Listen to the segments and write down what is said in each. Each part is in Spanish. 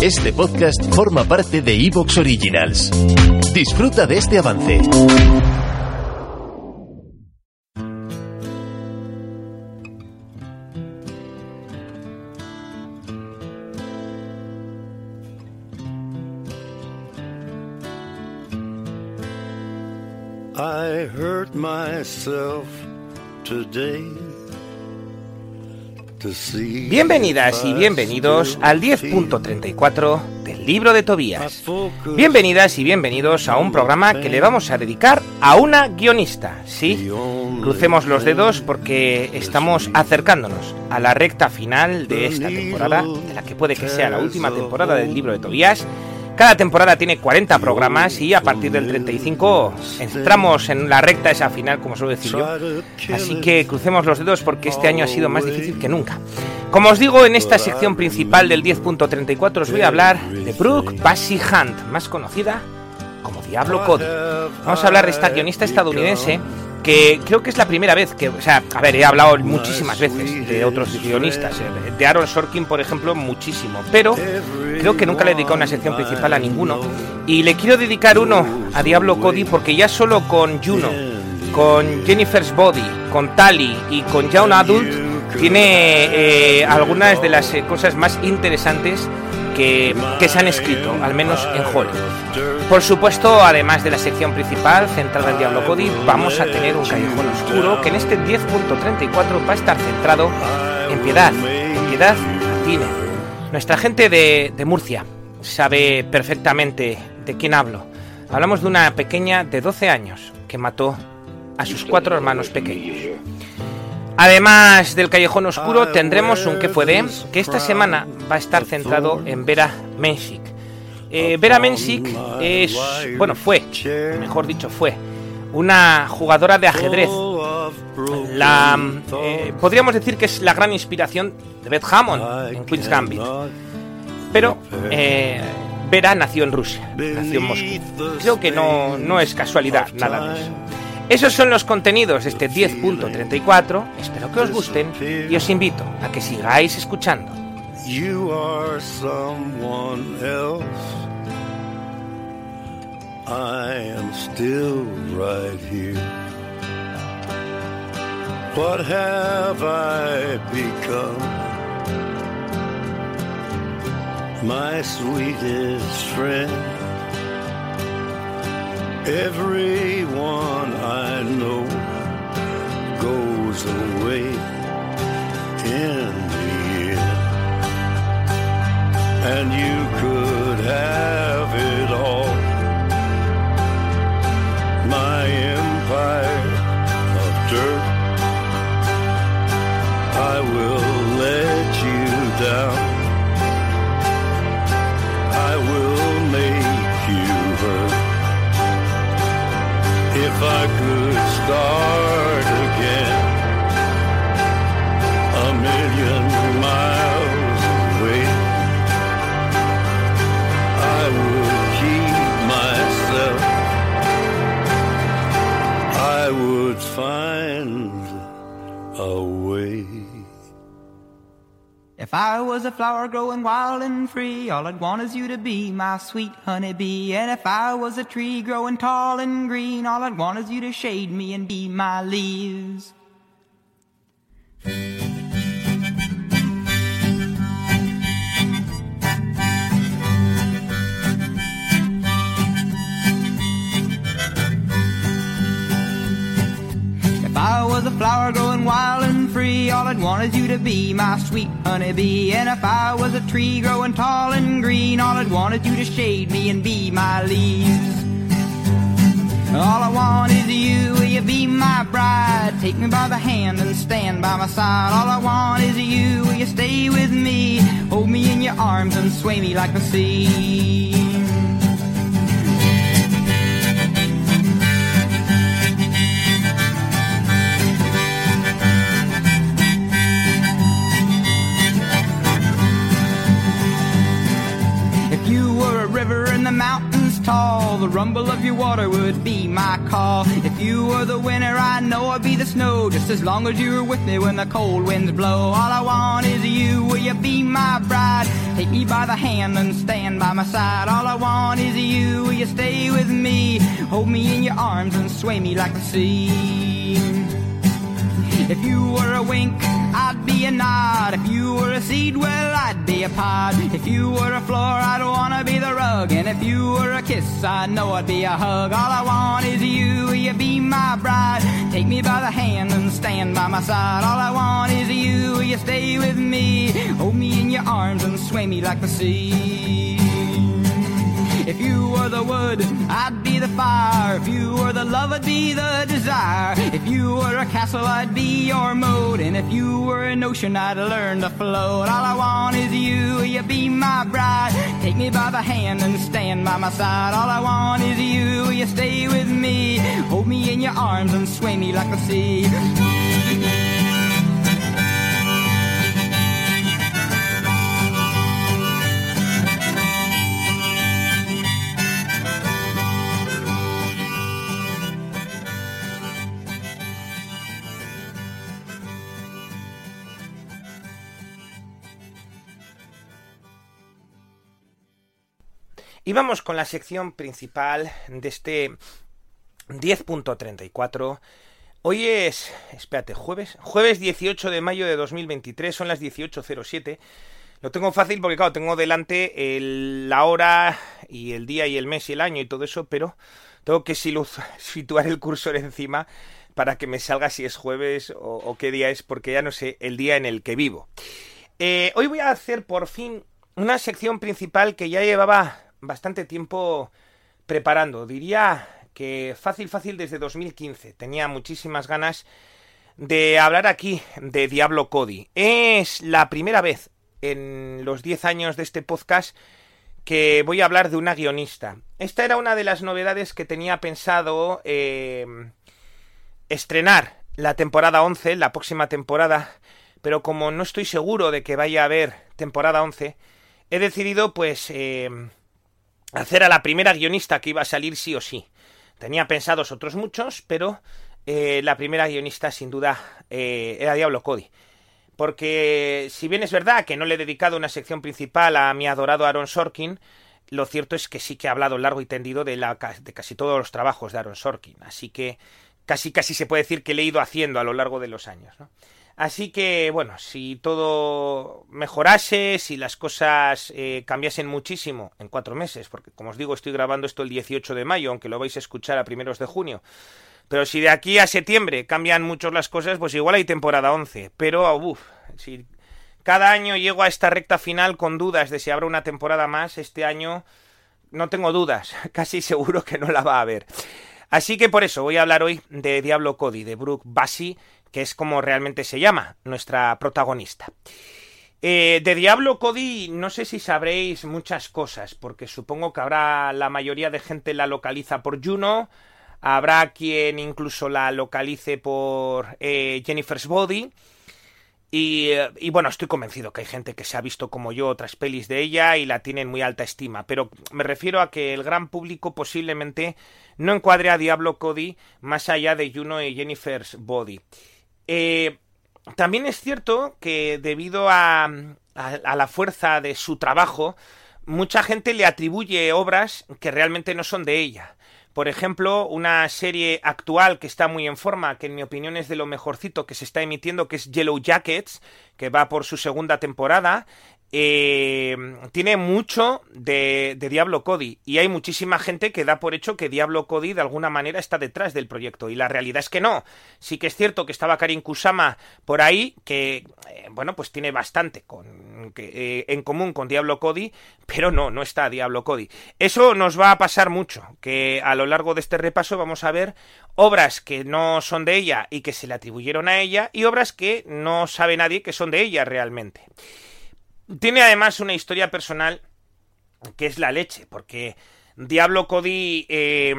Este podcast forma parte de Evox Originals. Disfruta de este avance. I hurt myself today. Bienvenidas y bienvenidos al feel 10.34 del libro de Tobías. Bienvenidas y bienvenidos a un programa que le vamos a dedicar a una guionista. Sí, crucemos los dedos porque estamos acercándonos a la recta final de esta temporada, de la que puede que sea la última temporada del libro de Tobías. Cada temporada tiene 40 programas y a partir del 35 entramos en la recta esa final, como suelo decir yo. Así que crucemos los dedos porque este año ha sido más difícil que nunca. Como os digo, en esta sección principal del 10.34 os voy a hablar de Brooke Bassie Hunt, más conocida como Diablo Cody. Vamos a hablar de esta guionista estadounidense que creo que es la primera vez que, o sea, a ver, he hablado muchísimas veces de otros guionistas, eh, de Aaron Sorkin, por ejemplo, muchísimo, pero creo que nunca le he dedicado una sección principal a ninguno. Y le quiero dedicar uno a Diablo Cody porque ya solo con Juno, con Jennifer's Body, con Tally y con Young Adult tiene eh, algunas de las eh, cosas más interesantes que, se han escrito, al menos en Hollywood. Por supuesto, además de la sección principal centrada en Diablo Cody, vamos a tener un callejón oscuro que en este 10.34 va a estar centrado en Piedad, en Piedad Martínez. Nuestra gente de Murcia sabe perfectamente de quién hablo. Hablamos de una pequeña de 12 años que mató a sus cuatro hermanos pequeños. Además del Callejón Oscuro, tendremos un que fue de que esta semana va a estar centrado en Vera Menchik. Eh, Vera Menchik es, bueno, fue, mejor dicho, fue una jugadora de ajedrez. La, eh, podríamos decir que es la gran inspiración de Beth Hammond en Queen's Gambit. Pero eh, Vera nació en Rusia, nació en Moscú. Creo que no, no es casualidad nada de eso. Esos son los contenidos de este 10.34. Espero que os gusten y os invito a que sigáis escuchando. You are someone else. I am still right here. What have I become? My sweetest friend. Everyone I know goes away in the end. And you could have find a way. If I was a flower growing wild and free, all I'd want is you to be my sweet honeybee. And if I was a tree growing tall and green, all I'd want is you to shade me and be my leaves. Flower growing wild and free, all I'd want is you to be my sweet honeybee. And if I was a tree growing tall and green, all I'd want is you to shade me and be my leaves. All I want is you, will you be my bride? Take me by the hand and stand by my side. All I want is you, will you stay with me? Hold me in your arms and sway me like the sea. Mountains tall, the rumble of your water would be my call. If you were the winter, I know I'd be the snow, just as long as you were with me when the cold winds blow. All I want is you, will you be my bride? Take me by the hand and stand by my side. All I want is you, will you stay with me? Hold me in your arms and sway me like the sea. If you were a wink, I'd be a nod. If you were a seed, well, I'd be a pod. If you were a floor, I'd wanna be the rug. And if you were a kiss, I know I'd be a hug. All I want is you, will you be my bride? Take me by the hand and stand by my side. All I want is you, will you stay with me? Hold me in your arms and sway me like the sea. If you were the wood, I'd be the fire. If you were the love, I'd be the desire. If you were a castle, I'd be your moat. And if you were an ocean, I'd learn to float. All I want is you, you be my bride? Take me by the hand and stand by my side. All I want is you, you stay with me? Hold me in your arms and sway me like the sea. Y vamos con la sección principal de este 10.34. Hoy es, espérate, jueves, jueves 18 de mayo de 2023, son las 18.07. Lo tengo fácil porque, claro, tengo delante el- la hora y el día y el mes y el año y todo eso, pero tengo que situar el cursor encima para que me salga si es jueves o, o qué día es, porque ya no sé el día en el que vivo. Eh, hoy voy a hacer por fin una sección principal que ya llevaba bastante tiempo preparando. Diría que fácil, fácil desde 2015. Tenía muchísimas ganas de hablar aquí de Diablo Cody. Es la primera vez en los 10 años de este podcast que voy a hablar de una guionista. Esta era una de las novedades que tenía pensado eh, estrenar la temporada 11, la próxima temporada, pero como no estoy seguro de que vaya a haber temporada 11, he decidido pues eh, hacer a la primera guionista que iba a salir sí o sí. Tenía pensados otros muchos, pero eh, la primera guionista sin duda eh, era Diablo Cody. Porque si bien es verdad que no le he dedicado una sección principal a mi adorado Aaron Sorkin, lo cierto es que sí que he hablado largo y tendido de, la, de casi todos los trabajos de Aaron Sorkin. Así que casi casi se puede decir que le he ido haciendo a lo largo de los años. ¿no? Así que, bueno, si todo mejorase, si las cosas eh, cambiasen muchísimo en cuatro meses, porque como os digo, estoy grabando esto el 18 de mayo, aunque lo vais a escuchar a primeros de junio. Pero si de aquí a septiembre cambian mucho las cosas, pues igual hay temporada 11. Pero, uff, si cada año llego a esta recta final con dudas de si habrá una temporada más, este año no tengo dudas, casi seguro que no la va a haber. Así que por eso voy a hablar hoy de Diablo Cody, de Brooke Bassi, que es como realmente se llama nuestra protagonista. Eh, de Diablo Cody no sé si sabréis muchas cosas, porque supongo que habrá la mayoría de gente la localiza por Juno, habrá quien incluso la localice por eh, Jennifer's Body, y, eh, y, bueno, estoy convencido que hay gente que se ha visto como yo otras pelis de ella y la tienen muy alta estima, pero me refiero a que el gran público posiblemente no encuadre a Diablo Cody más allá de Juno y Jennifer's Body. Eh, también es cierto que debido a, a, a, la fuerza de su trabajo, mucha gente le atribuye obras que realmente no son de ella. Por ejemplo, una serie actual que está muy en forma, que en mi opinión es de lo mejorcito que se está emitiendo, que es Yellow Jackets, que va por su segunda temporada. Eh, tiene mucho de, Diablo Cody y hay muchísima gente que da por hecho que Diablo Cody de alguna manera está detrás del proyecto y la realidad es que no. Sí que es cierto que estaba Karin Kusama por ahí, que eh, bueno, pues tiene bastante con, eh, en común con Diablo Cody, pero no, no está Diablo Cody. Eso nos va a pasar mucho, que a lo largo de este repaso vamos a ver obras que no son de ella y que se le atribuyeron a ella y obras que no sabe nadie que son de ella realmente. Tiene además una historia personal que es la leche, porque Diablo Cody, eh,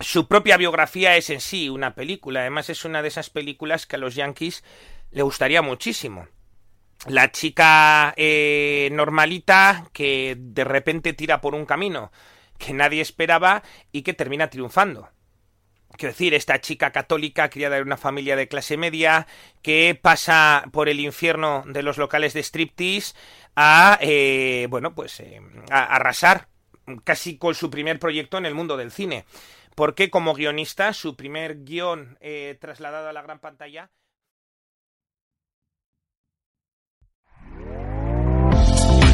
su propia biografía es en sí una película, además es una de esas películas que a los Yankees le gustaría muchísimo. La chica eh, normalita que de repente tira por un camino que nadie esperaba y que termina triunfando. Quiero decir, esta chica católica criada en una familia de clase media que pasa por el infierno de los locales de striptease a, eh, bueno, pues eh, a arrasar casi con su primer proyecto en el mundo del cine. Porque como guionista, su primer guion eh, trasladado a la gran pantalla